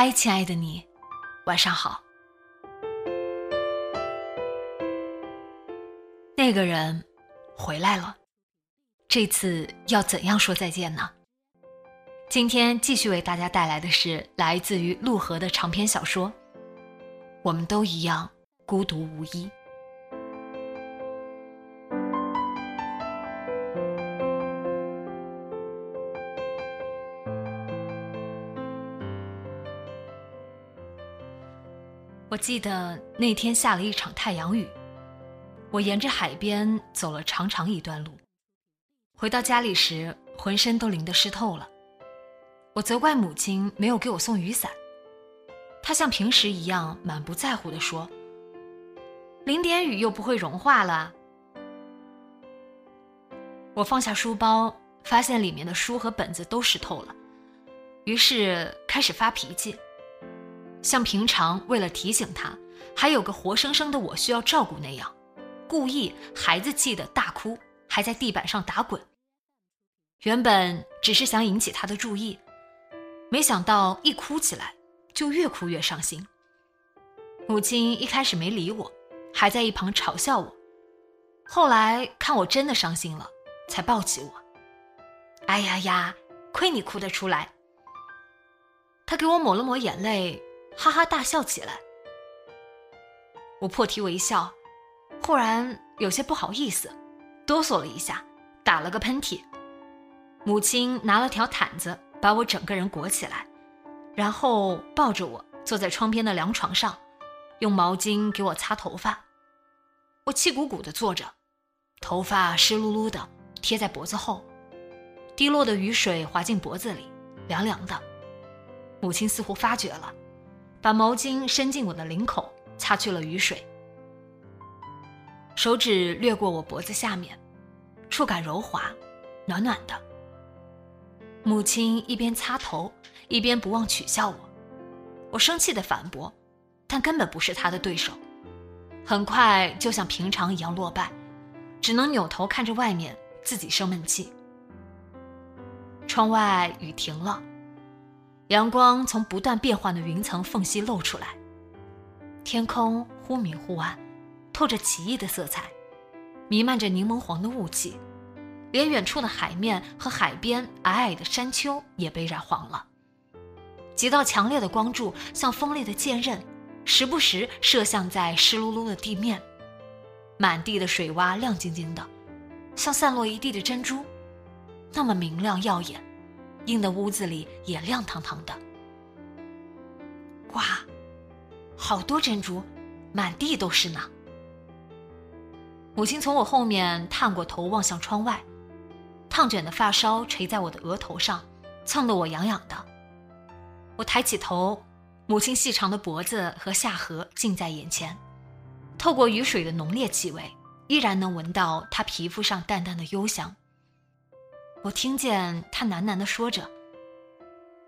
嗨，亲爱的你，晚上好。那个人回来了，这次要怎样说再见呢？今天继续为大家带来的是来自于陆河的长篇小说《我们都一样孤独无依》。我记得那天下了一场太阳雨，我沿着海边走了长长一段路，回到家里时浑身都淋得湿透了。我责怪母亲没有给我送雨伞，她像平时一样满不在乎地说：“淋点雨又不会融化了。”我放下书包，发现里面的书和本子都湿透了，于是开始发脾气。像平常为了提醒他还有个活生生的我需要照顾那样，故意孩子气的大哭，还在地板上打滚。原本只是想引起他的注意，没想到一哭起来就越哭越伤心。母亲一开始没理我，还在一旁嘲笑我，后来看我真的伤心了，才抱起我。哎呀呀，亏你哭得出来。他给我抹了抹眼泪。哈哈大笑起来，我破涕为笑，忽然有些不好意思，哆嗦了一下，打了个喷嚏。母亲拿了条毯子把我整个人裹起来，然后抱着我坐在窗边的凉床上，用毛巾给我擦头发。我气鼓鼓地坐着，头发湿漉漉的贴在脖子后，滴落的雨水滑进脖子里，凉凉的。母亲似乎发觉了。把毛巾伸进我的领口，擦去了雨水。手指掠过我脖子下面，触感柔滑，暖暖的。母亲一边擦头，一边不忘取笑我。我生气的反驳，但根本不是她的对手。很快就像平常一样落败，只能扭头看着外面，自己生闷气。窗外雨停了。阳光从不断变换的云层缝隙露出来，天空忽明忽暗，透着奇异的色彩，弥漫着柠檬黄的雾气，连远处的海面和海边矮矮的山丘也被染黄了。几道强烈的光柱像锋利的剑刃，时不时射向在湿漉漉的地面，满地的水洼亮晶晶的，像散落一地的珍珠，那么明亮耀眼。映的屋子里也亮堂堂的，哇，好多珍珠，满地都是呢。母亲从我后面探过头望向窗外，烫卷的发梢垂在我的额头上，蹭得我痒痒的。我抬起头，母亲细长的脖子和下颌近在眼前，透过雨水的浓烈气味，依然能闻到她皮肤上淡淡的幽香。我听见他喃喃地说着：“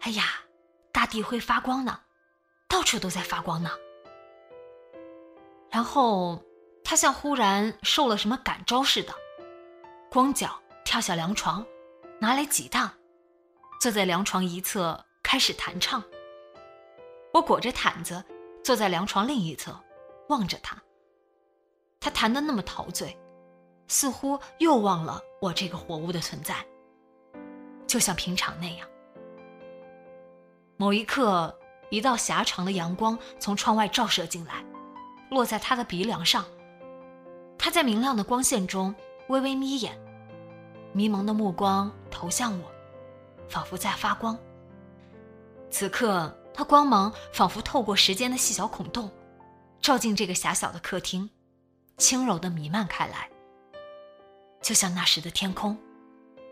哎呀，大地会发光呢，到处都在发光呢。”然后他像忽然受了什么感召似的，光脚跳下凉床，拿来吉他，坐在凉床一侧开始弹唱。我裹着毯子坐在凉床另一侧，望着他。他弹得那么陶醉，似乎又忘了我这个活物的存在。就像平常那样。某一刻，一道狭长的阳光从窗外照射进来，落在他的鼻梁上。他在明亮的光线中微微眯眼，迷蒙的目光投向我，仿佛在发光。此刻，他光芒仿佛透过时间的细小孔洞，照进这个狭小的客厅，轻柔地弥漫开来，就像那时的天空，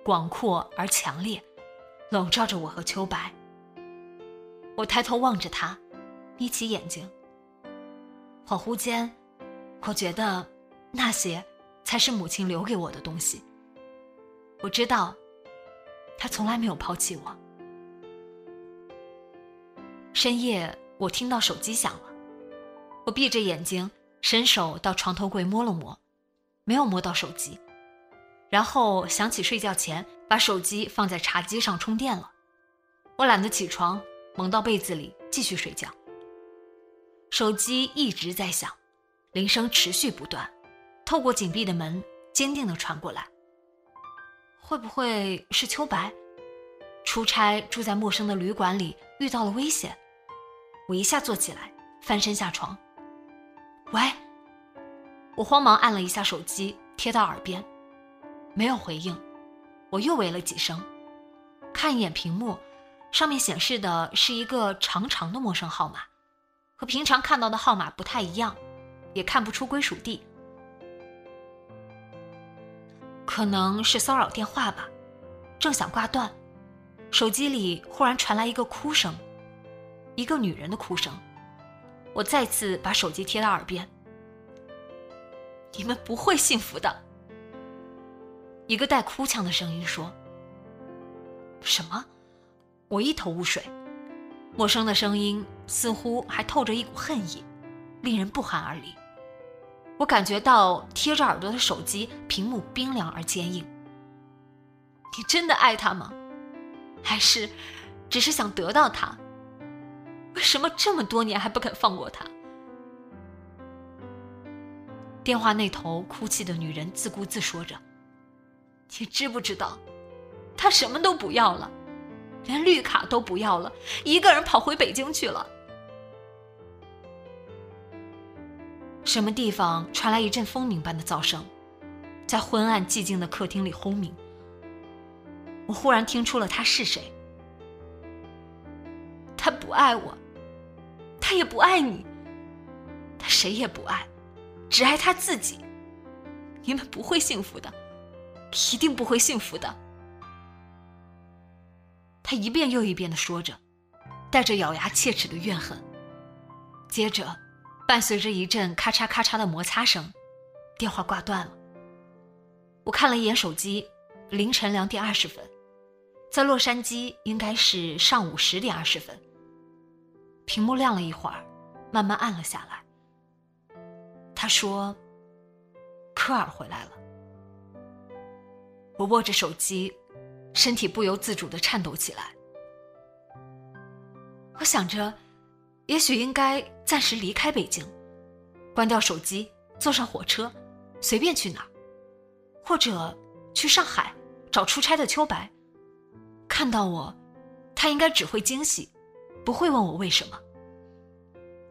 广阔而强烈，笼罩着我和秋白。我抬头望着他，眯起眼睛。恍惚间，我觉得那些才是母亲留给我的东西。我知道，她从来没有抛弃我。深夜，我听到手机响了，我闭着眼睛，伸手到床头柜摸了摸，没有摸到手机，然后想起睡觉前把手机放在茶几上充电了。我懒得起床，蒙到被子里继续睡觉。手机一直在响，铃声持续不断，透过紧闭的门，坚定地传过来。会不会是秋白？出差住在陌生的旅馆里，遇到了危险。我一下坐起来，翻身下床。喂，我慌忙按了一下手机，贴到耳边，没有回应。我又喂了几声，看一眼屏幕，上面显示的是一个长长的陌生号码，和平常看到的号码不太一样，也看不出归属地。可能是骚扰电话吧，正想挂断。手机里忽然传来一个哭声，一个女人的哭声。我再次把手机贴到耳边：“你们不会幸福的。”一个带哭腔的声音说：“什么？”我一头雾水。陌生的声音似乎还透着一股恨意，令人不寒而栗。我感觉到贴着耳朵的手机屏幕冰凉而坚硬。你真的爱他吗？还是，只是想得到他？为什么这么多年还不肯放过他？电话那头哭泣的女人自顾自说着：“你知不知道，他什么都不要了，连绿卡都不要了，一个人跑回北京去了。”什么地方传来一阵蜂鸣般的噪声，在昏暗寂静的客厅里轰鸣。我忽然听出了他是谁。他不爱我，他也不爱你，他谁也不爱，只爱他自己。你们不会幸福的，一定不会幸福的。他一遍又一遍的说着，带着咬牙切齿的怨恨。接着，伴随着一阵咔嚓咔嚓的摩擦声，电话挂断了。我看了一眼手机，凌晨两点二十分。在洛杉矶应该是上午十点二十分。屏幕亮了一会儿，慢慢暗了下来。他说：“科尔回来了。”我握着手机，身体不由自主的颤抖起来。我想着，也许应该暂时离开北京，关掉手机，坐上火车，随便去哪儿，或者去上海找出差的秋白。看到我，他应该只会惊喜，不会问我为什么。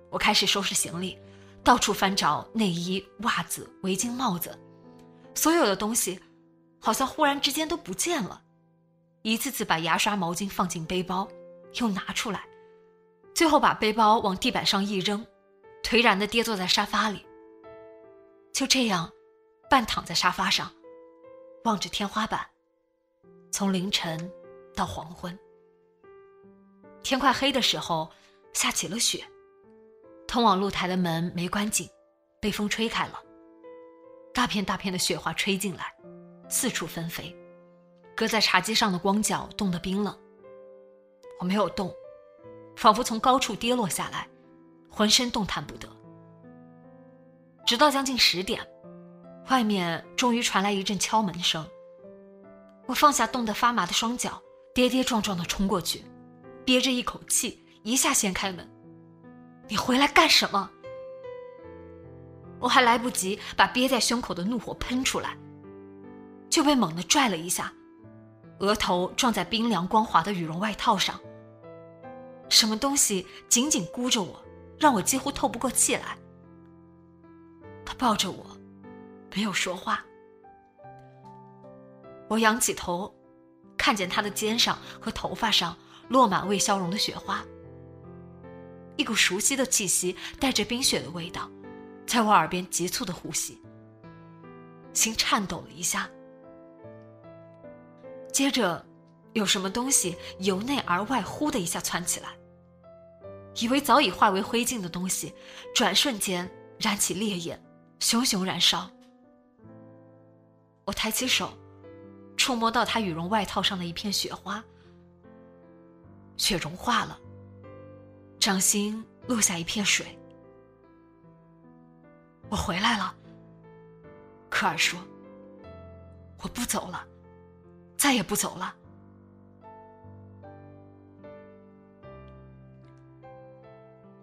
我开始收拾行李，到处翻找内衣、袜子、围巾、帽子，所有的东西好像忽然之间都不见了。一次次把牙刷、毛巾放进背包，又拿出来，最后把背包往地板上一扔，颓然的跌坐在沙发里。就这样，半躺在沙发上，望着天花板，从凌晨。到黄昏，天快黑的时候，下起了雪。通往露台的门没关紧，被风吹开了。大片大片的雪花吹进来，四处纷飞。搁在茶几上的光脚冻得冰冷。我没有动，仿佛从高处跌落下来，浑身动弹不得。直到将近十点，外面终于传来一阵敲门声。我放下冻得发麻的双脚。跌跌撞撞的冲过去，憋着一口气，一下掀开门。你回来干什么？我还来不及把憋在胸口的怒火喷出来，就被猛地拽了一下，额头撞在冰凉光滑的羽绒外套上。什么东西紧紧箍着我，让我几乎透不过气来。他抱着我，没有说话。我仰起头，看见他的肩上和头发上落满未消融的雪花。一股熟悉的气息，带着冰雪的味道，在我耳边急促的呼吸。心颤抖了一下，接着，有什么东西由内而外呼的一下窜起来。以为早已化为灰烬的东西，转瞬间燃起烈焰，熊熊燃烧。我抬起手，触摸到他羽绒外套上的一片雪花，雪融化了，掌心落下一片水。我回来了。科尔说：“我不走了，再也不走了。”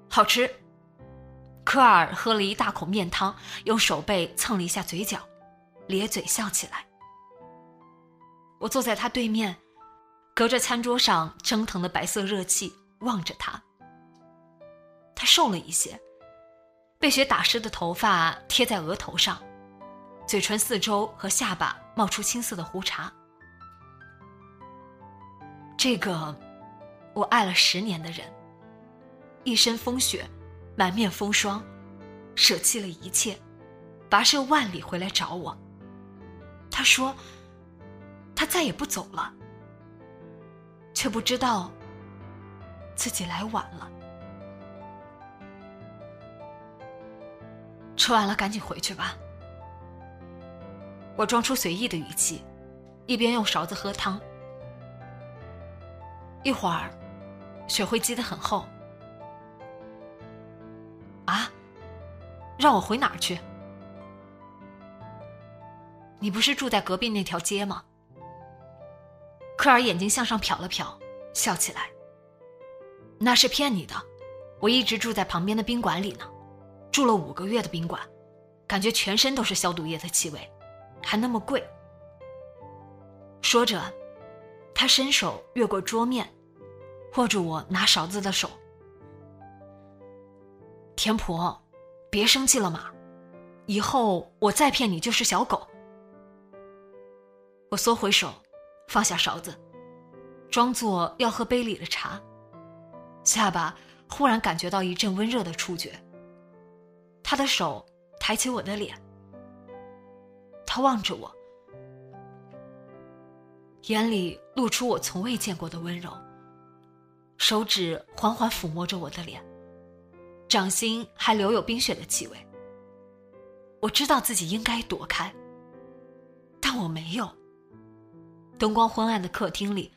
好吃。科尔喝了一大口面汤，用手背蹭了一下嘴角，咧嘴笑起来。我坐在他对面，隔着餐桌上蒸腾的白色热气望着他。他瘦了一些，被雪打湿的头发贴在额头上。嘴唇四周和下巴冒出青色的胡茬。这个，我爱了十年的人，一身风雪，满面风霜，舍弃了一切，跋涉万里回来找我。他说，他再也不走了，却不知道自己来晚了。吃完了，赶紧回去吧。我装出随意的语气，一边用勺子喝汤。一会儿，雪会积得很厚。啊，让我回哪儿去？你不是住在隔壁那条街吗？科尔眼睛向上瞟了瞟，笑起来。那是骗你的，我一直住在旁边的宾馆里呢，住了五个月的宾馆，感觉全身都是消毒液的气味。还那么贵。说着，他伸手越过桌面，握住我拿勺子的手。田婆，别生气了嘛，以后我再骗你就是小狗。我缩回手，放下勺子，装作要喝杯里的茶，下巴忽然感觉到一阵温热的触觉。他的手抬起我的脸。他望着我，眼里露出我从未见过的温柔。手指缓缓抚摸着我的脸，掌心还留有冰雪的气味。我知道自己应该躲开，但我没有。灯光昏暗的客厅里，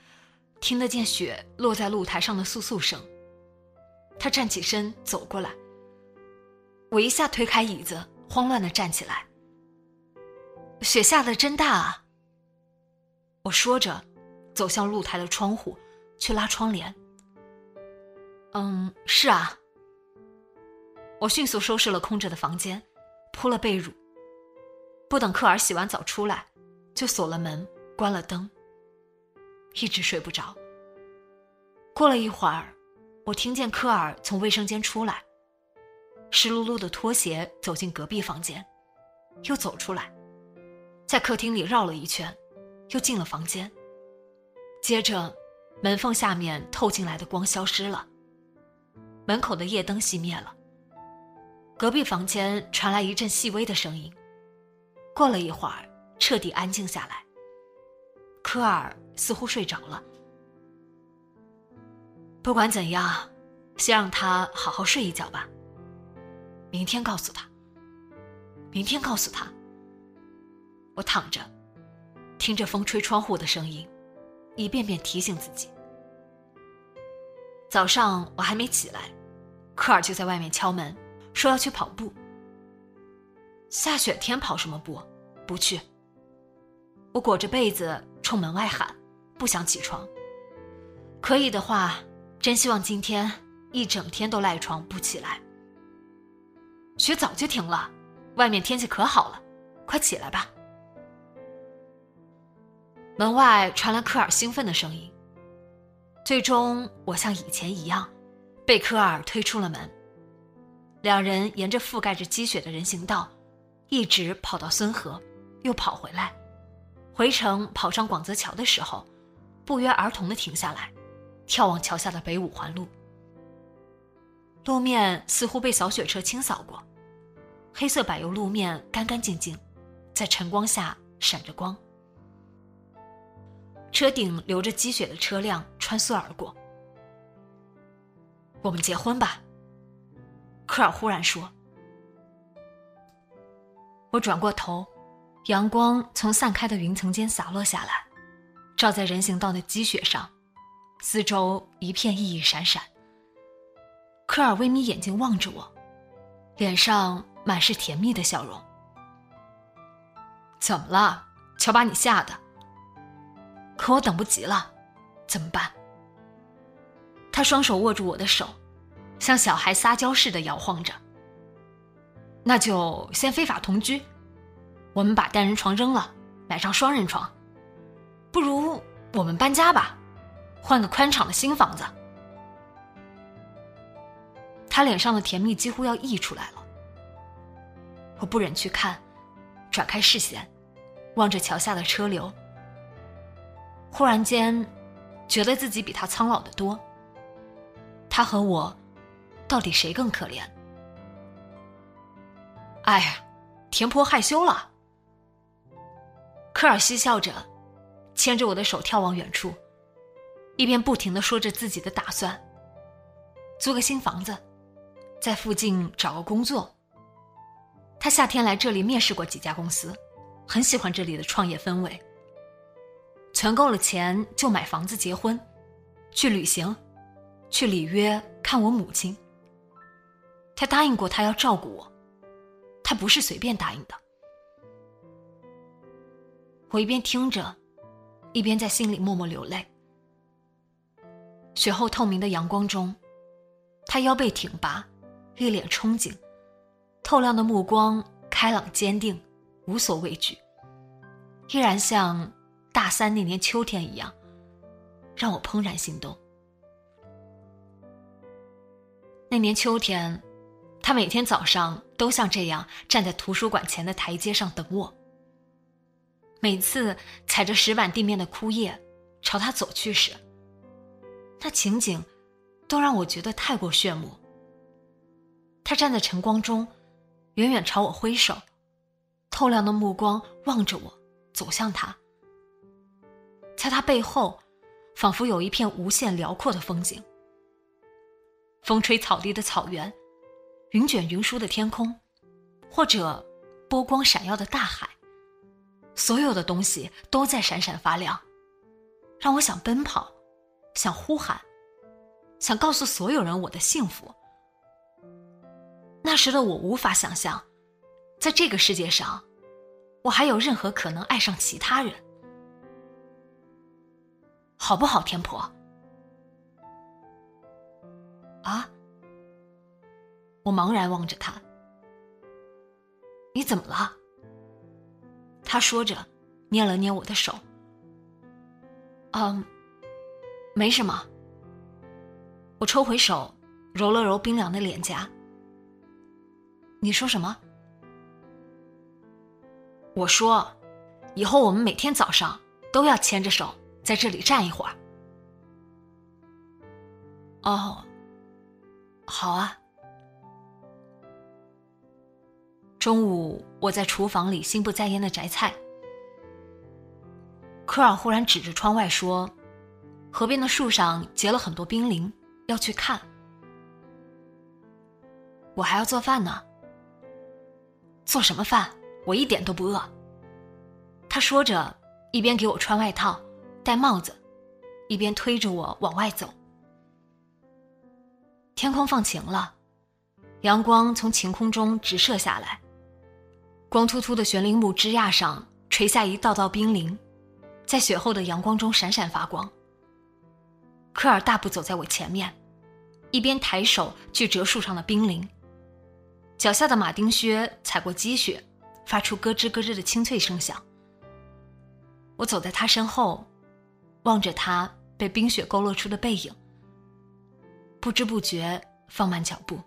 听得见雪落在露台上的簌簌声。他站起身走过来，我一下推开椅子，慌乱的站起来。雪下的真大啊！我说着，走向露台的窗户，去拉窗帘。嗯，是啊。我迅速收拾了空着的房间，铺了被褥。不等科尔洗完澡出来，就锁了门，关了灯。一直睡不着。过了一会儿，我听见科尔从卫生间出来，湿漉漉的拖鞋走进隔壁房间，又走出来。在客厅里绕了一圈，又进了房间。接着，门缝下面透进来的光消失了，门口的夜灯熄灭了。隔壁房间传来一阵细微的声音。过了一会儿，彻底安静下来。科尔似乎睡着了。不管怎样，先让他好好睡一觉吧。明天告诉他。明天告诉他。我躺着，听着风吹窗户的声音，一遍遍提醒自己。早上我还没起来，科尔就在外面敲门，说要去跑步。下雪天跑什么步？不去。我裹着被子冲门外喊，不想起床。可以的话，真希望今天一整天都赖床不起来。雪早就停了，外面天气可好了，快起来吧。门外传来科尔兴奋的声音。最终，我像以前一样，被科尔推出了门。两人沿着覆盖着积雪的人行道，一直跑到孙河，又跑回来。回程跑上广泽桥的时候，不约而同的停下来，眺望桥下的北五环路。路面似乎被扫雪车清扫过，黑色柏油路面干干净净，在晨光下闪着光。车顶流着积雪的车辆穿梭而过。我们结婚吧，科尔忽然说。我转过头，阳光从散开的云层间洒落下来，照在人行道的积雪上，四周一片熠熠闪闪。科尔微眯眼睛望着我，脸上满是甜蜜的笑容。怎么了？瞧把你吓的！可我等不及了，怎么办？他双手握住我的手，像小孩撒娇似的摇晃着。那就先非法同居，我们把单人床扔了，买上双人床。不如我们搬家吧，换个宽敞的新房子。他脸上的甜蜜几乎要溢出来了，我不忍去看，转开视线，望着桥下的车流。忽然间，觉得自己比他苍老的多。他和我，到底谁更可怜？哎呀，田婆害羞了。科尔嬉笑着，牵着我的手眺望远处，一边不停的说着自己的打算：租个新房子，在附近找个工作。他夏天来这里面试过几家公司，很喜欢这里的创业氛围。存够了钱就买房子结婚，去旅行，去里约看我母亲。他答应过他要照顾我。他不是随便答应的。我一边听着，一边在心里默默流泪。雪后透明的阳光中，他腰背挺拔，一脸憧憬，透亮的目光开朗坚定，无所畏惧，依然像大三那年秋天一样，让我怦然心动。那年秋天。他每天早上都像这样站在图书馆前的台阶上等我。每次踩着石板地面的枯叶朝他走去时，那情景都让我觉得太过炫目。他站在晨光中，远远朝我挥手，透亮的目光望着我，走向他。在他背后，仿佛有一片无限辽阔的风景，风吹草低的草原。云卷云舒的天空，或者波光闪耀的大海，所有的东西都在闪闪发亮，让我想奔跑，想呼喊，想告诉所有人我的幸福。那时的我无法想象，在这个世界上，我还有任何可能爱上其他人，好不好，天婆？啊？我茫然望着他，你怎么了？他说着，捏了捏我的手。嗯，没什么。我抽回手，揉了揉冰凉的脸颊。你说什么？我说，以后我们每天早上都要牵着手在这里站一会儿。哦，好啊。中午，我在厨房里心不在焉的摘菜。科尔忽然指着窗外说：“河边的树上结了很多冰凌，要去看。”我还要做饭呢。做什么饭？我一点都不饿。他说着，一边给我穿外套、戴帽子，一边推着我往外走。天空放晴了，阳光从晴空中直射下来。光秃秃的悬铃木枝桠上垂下一道道冰凌，在雪后的阳光中闪闪发光。科尔大步走在我前面，一边抬手去折树上的冰凌，脚下的马丁靴踩过积雪，发出咯吱咯吱的清脆声响。我走在他身后，望着他被冰雪勾勒出的背影，不知不觉放慢脚步。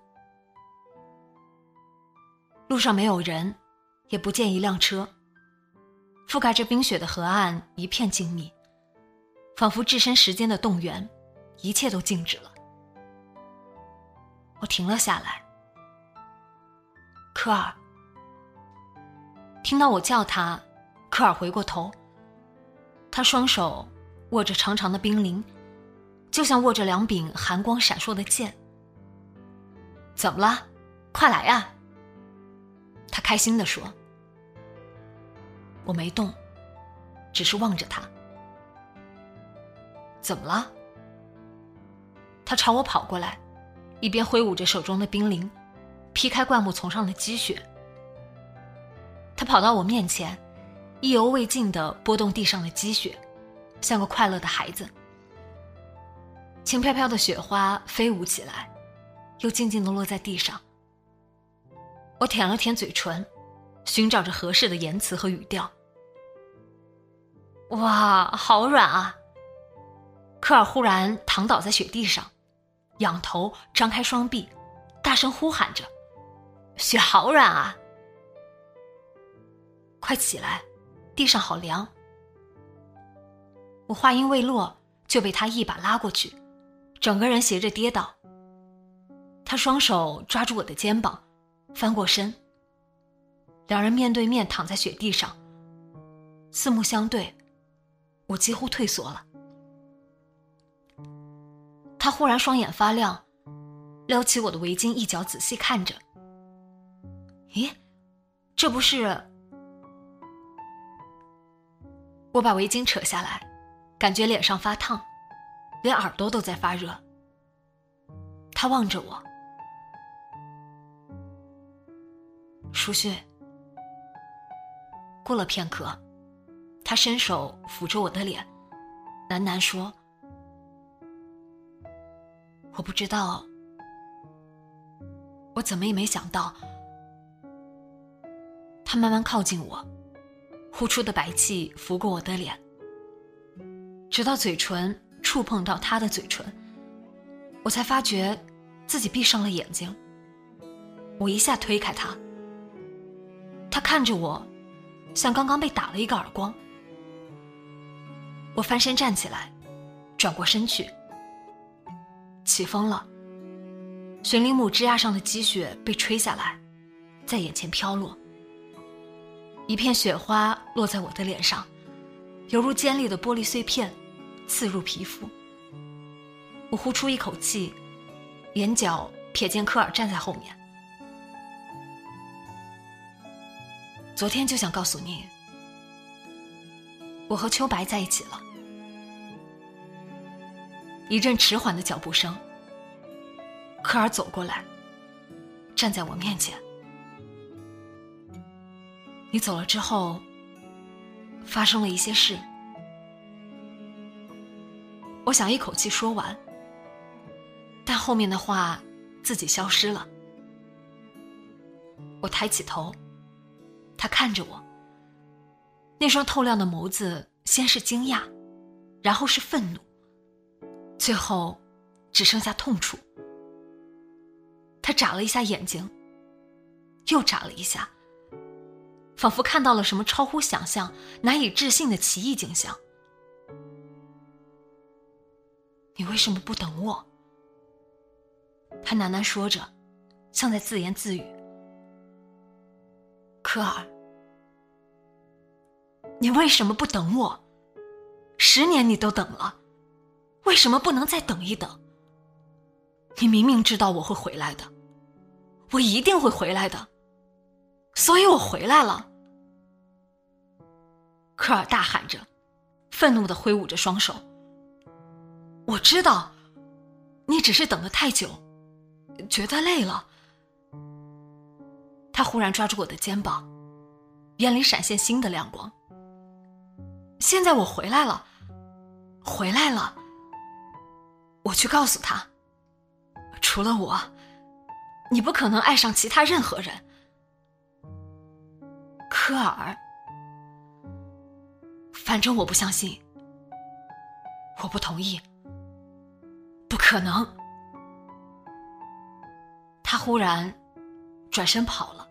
路上没有人。也不见一辆车。覆盖着冰雪的河岸一片静谧，仿佛置身时间的动员，一切都静止了。我停了下来。科尔，听到我叫他，科尔回过头。他双手握着长长的冰凌，就像握着两柄寒光闪烁的剑。怎么了？快来呀！他开心地说。我没动，只是望着他。怎么了？他朝我跑过来，一边挥舞着手中的冰凌，劈开灌木丛上的积雪。他跑到我面前，意犹未尽地拨动地上的积雪，像个快乐的孩子。轻飘飘的雪花飞舞起来，又静静地落在地上。我舔了舔嘴唇。寻找着合适的言辞和语调。哇，好软啊！科尔忽然躺倒在雪地上，仰头张开双臂，大声呼喊着：“雪好软啊！快起来，地上好凉。”我话音未落，就被他一把拉过去，整个人斜着跌倒。他双手抓住我的肩膀，翻过身。两人面对面躺在雪地上，四目相对，我几乎退缩了。他忽然双眼发亮，撩起我的围巾一角仔细看着。咦，这不是？我把围巾扯下来，感觉脸上发烫，连耳朵都在发热。他望着我，舒迅。过了片刻，他伸手抚着我的脸，喃喃说：“我不知道，我怎么也没想到。”他慢慢靠近我，呼出的白气拂过我的脸，直到嘴唇触碰到他的嘴唇，我才发觉自己闭上了眼睛。我一下推开他，他看着我。像刚刚被打了一个耳光，我翻身站起来，转过身去。起风了，悬铃木枝桠上的积雪被吹下来，在眼前飘落。一片雪花落在我的脸上，犹如尖利的玻璃碎片，刺入皮肤。我呼出一口气，眼角瞥见科尔站在后面。昨天就想告诉你，我和秋白在一起了。一阵迟缓的脚步声，科尔走过来，站在我面前。你走了之后，发生了一些事。我想一口气说完，但后面的话自己消失了。我抬起头。他看着我，那双透亮的眸子，先是惊讶，然后是愤怒，最后只剩下痛楚。他眨了一下眼睛，又眨了一下，仿佛看到了什么超乎想象、难以置信的奇异景象。你为什么不等我？他喃喃说着，像在自言自语。科尔，你为什么不等我？十年你都等了，为什么不能再等一等？你明明知道我会回来的，我一定会回来的，所以我回来了。科尔大喊着，愤怒的挥舞着双手。我知道，你只是等的太久，觉得累了。他忽然抓住我的肩膀，眼里闪现新的亮光。现在我回来了，回来了。我去告诉他，除了我，你不可能爱上其他任何人。科尔，反正我不相信，我不同意，不可能。他忽然。转身跑了。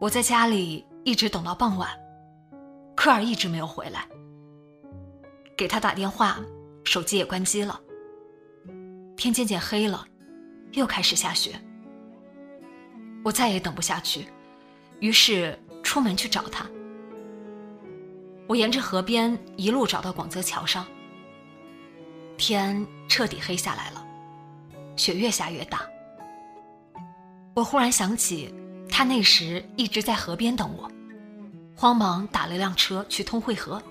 我在家里一直等到傍晚，科尔一直没有回来。给他打电话，手机也关机了。天渐渐黑了，又开始下雪。我再也等不下去，于是出门去找他。我沿着河边一路找到广泽桥上，天彻底黑下来了，雪越下越大。我忽然想起，他那时一直在河边等我，慌忙打了辆车去通惠河，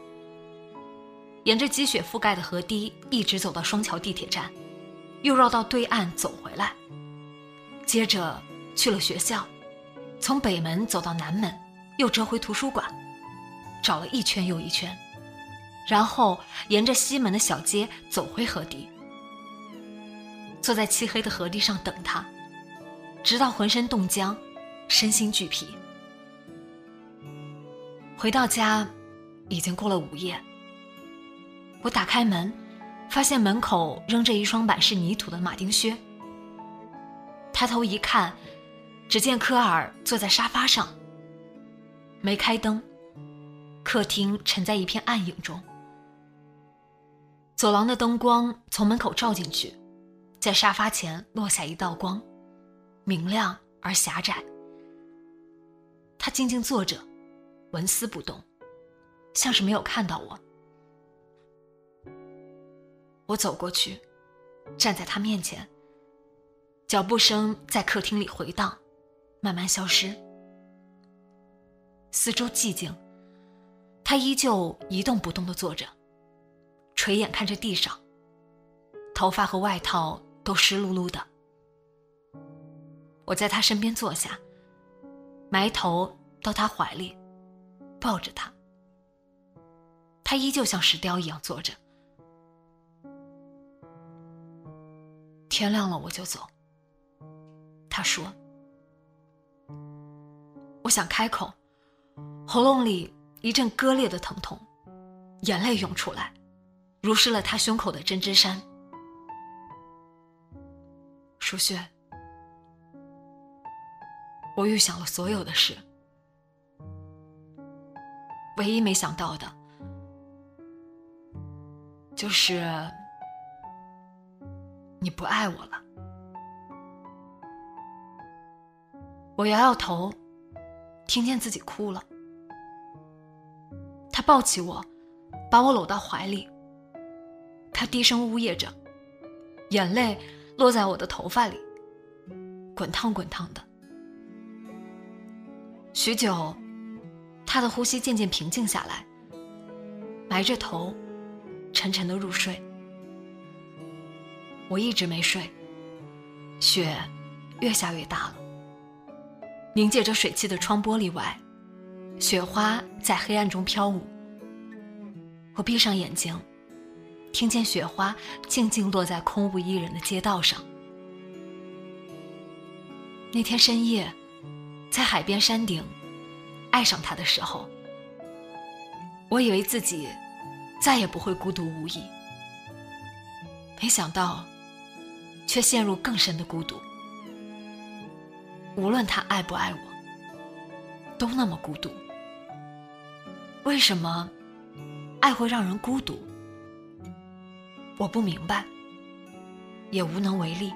沿着积雪覆盖的河堤一直走到双桥地铁站，又绕到对岸走回来，接着去了学校，从北门走到南门，又折回图书馆。找了一圈又一圈，然后沿着西门的小街走回河堤，坐在漆黑的河堤上等他，直到浑身冻僵，身心俱疲。回到家，已经过了午夜。我打开门，发现门口扔着一双满是泥土的马丁靴。抬头一看，只见科尔坐在沙发上，没开灯。客厅沉在一片暗影中，走廊的灯光从门口照进去，在沙发前落下一道光，明亮而狭窄。他静静坐着，纹丝不动，像是没有看到我。我走过去，站在他面前，脚步声在客厅里回荡，慢慢消失，四周寂静。他依旧一动不动地坐着，垂眼看着地上，头发和外套都湿漉漉的。我在他身边坐下，埋头到他怀里，抱着他。他依旧像石雕一样坐着。天亮了我就走。他说：“我想开口，喉咙里。”一阵割裂的疼痛，眼泪涌出来，如湿了他胸口的针织衫。舒雪，我预想了所有的事，唯一没想到的，就是你不爱我了。我摇摇头，听见自己哭了。他抱起我，把我搂到怀里。他低声呜咽着，眼泪落在我的头发里，滚烫滚烫的。许久，他的呼吸渐渐平静下来，埋着头，沉沉的入睡。我一直没睡，雪越下越大了，凝结着水汽的窗玻璃外。雪花在黑暗中飘舞，我闭上眼睛，听见雪花静静落在空无一人的街道上。那天深夜，在海边山顶，爱上他的时候，我以为自己再也不会孤独无依，没想到，却陷入更深的孤独。无论他爱不爱我，都那么孤独。为什么爱会让人孤独？我不明白，也无能为力。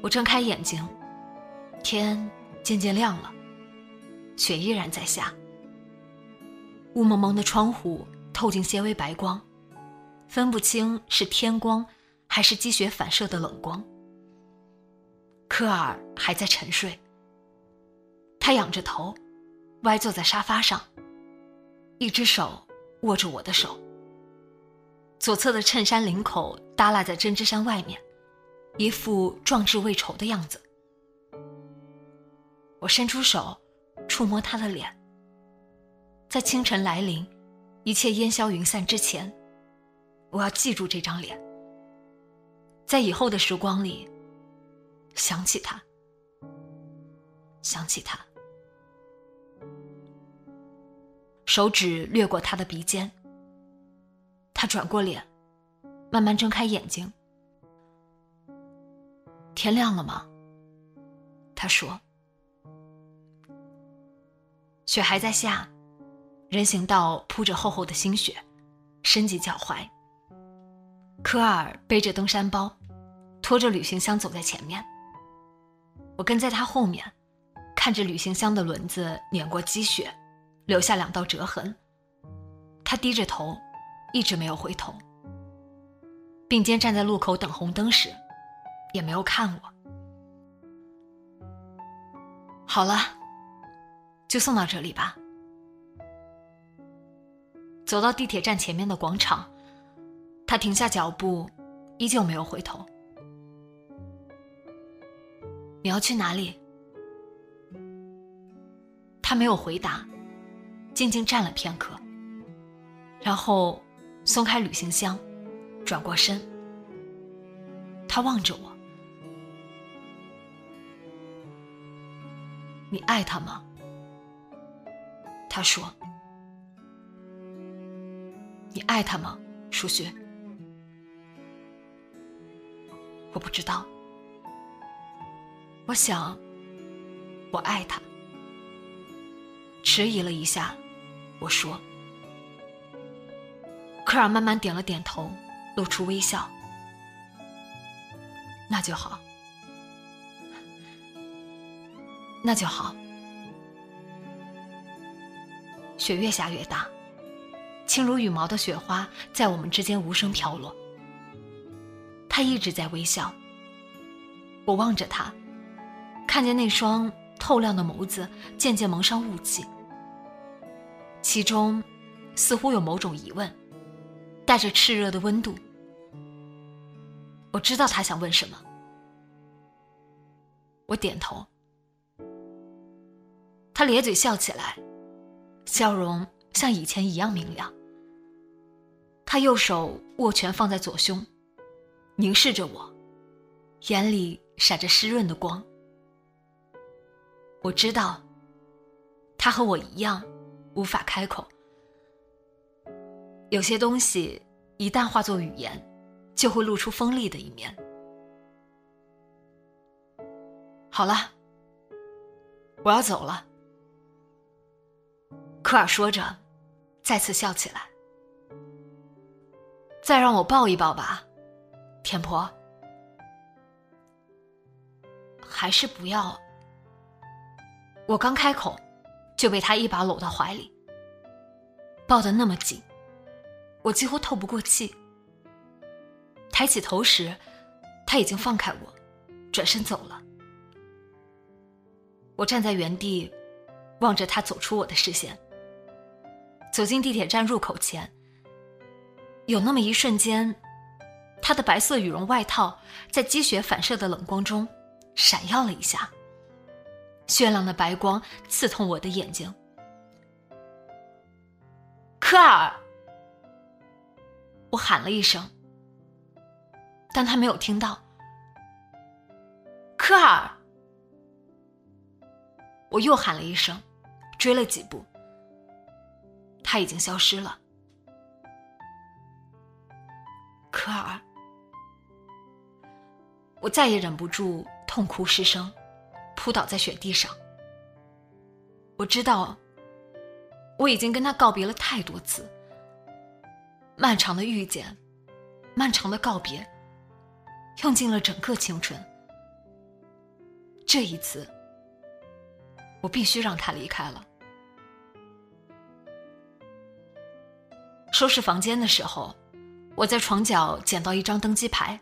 我睁开眼睛，天渐渐亮了，雪依然在下。雾蒙蒙的窗户透进些微白光，分不清是天光还是积雪反射的冷光。科尔还在沉睡，他仰着头。歪坐在沙发上，一只手握着我的手。左侧的衬衫领口耷拉在针织衫外面，一副壮志未酬的样子。我伸出手，触摸他的脸。在清晨来临，一切烟消云散之前，我要记住这张脸。在以后的时光里，想起他，想起他。手指掠过他的鼻尖，他转过脸，慢慢睁开眼睛。天亮了吗？他说。雪还在下，人行道铺着厚厚的新雪，深及脚踝。科尔背着登山包，拖着旅行箱走在前面。我跟在他后面，看着旅行箱的轮子碾过积雪，留下两道折痕。他低着头，一直没有回头，并肩站在路口等红灯时，也没有看我。好了，就送到这里吧。走到地铁站前面的广场，他停下脚步，依旧没有回头。你要去哪里？他没有回答，静静站了片刻，然后松开旅行箱，转过身。他望着我。你爱他吗？他说：“你爱他吗，舒雪？”我不知道。我想，我爱他。迟疑了一下，我说：“科尔慢慢点了点头，露出微笑。那就好。”那就好。雪越下越大，轻如羽毛的雪花在我们之间无声飘落。他一直在微笑。我望着他，看见那双透亮的眸子渐渐蒙上雾气，其中似乎有某种疑问，带着炽热的温度。我知道他想问什么。我点头。他咧嘴笑起来，笑容像以前一样明亮。他右手握拳放在左胸，凝视着我，眼里闪着湿润的光。我知道，他和我一样，无法开口。有些东西一旦化作语言，就会露出锋利的一面。好了，我要走了。科尔说着，再次笑起来。再让我抱一抱吧，田婆。还是不要。我刚开口，就被他一把搂到怀里，抱得那么紧，我几乎透不过气。抬起头时，他已经放开我，转身走了。我站在原地，望着他走出我的视线。走进地铁站入口前，有那么一瞬间，他的白色羽绒外套在积雪反射的冷光中闪耀了一下。绚烂的白光刺痛我的眼睛。科尔，我喊了一声，但他没有听到。科尔，我又喊了一声，追了几步。他已经消失了，科尔，我再也忍不住痛哭失声，扑倒在雪地上。我知道，我已经跟他告别了太多次，漫长的遇见，漫长的告别，用尽了整个青春。这一次，我必须让他离开了。收拾房间的时候，我在床角捡到一张登机牌，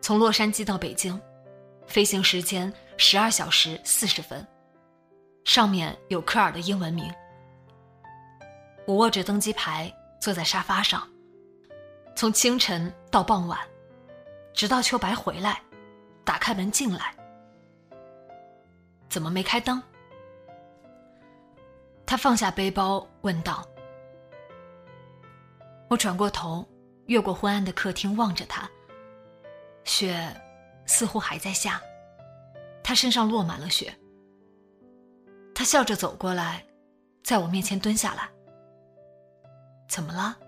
从洛杉矶到北京，飞行时间十二小时四十分，上面有科尔的英文名。我握着登机牌坐在沙发上，从清晨到傍晚，直到秋白回来，打开门进来。怎么没开灯？他放下背包问道。我转过头，越过昏暗的客厅，望着他。雪似乎还在下，他身上落满了雪。他笑着走过来，在我面前蹲下来。怎么了？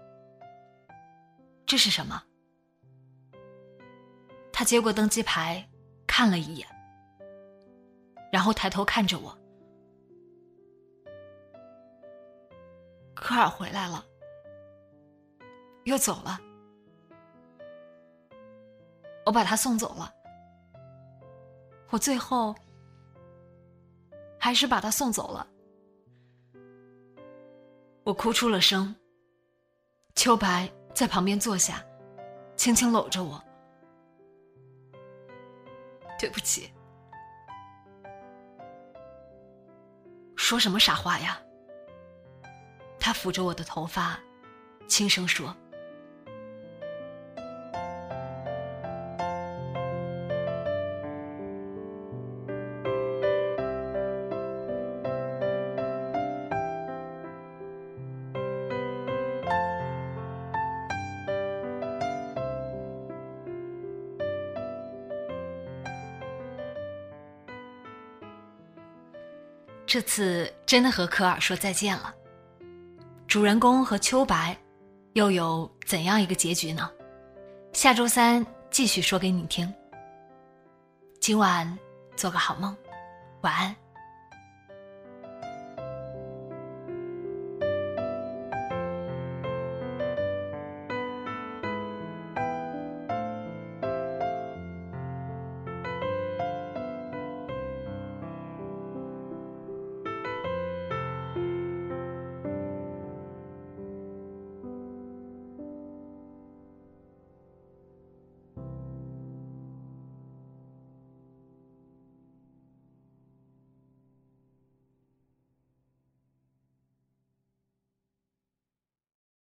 这是什么？他接过登机牌，看了一眼，然后抬头看着我。科尔回来了，又走了。我把他送走了，我最后还是把他送走了。我哭出了声。秋白在旁边坐下，轻轻搂着我。对不起，说什么傻话呀？他抚着我的头发，轻声说。这次真的和科尔说再见了。主人公和秋白又有怎样一个结局呢？下周三继续说给你听。今晚做个好梦，晚安。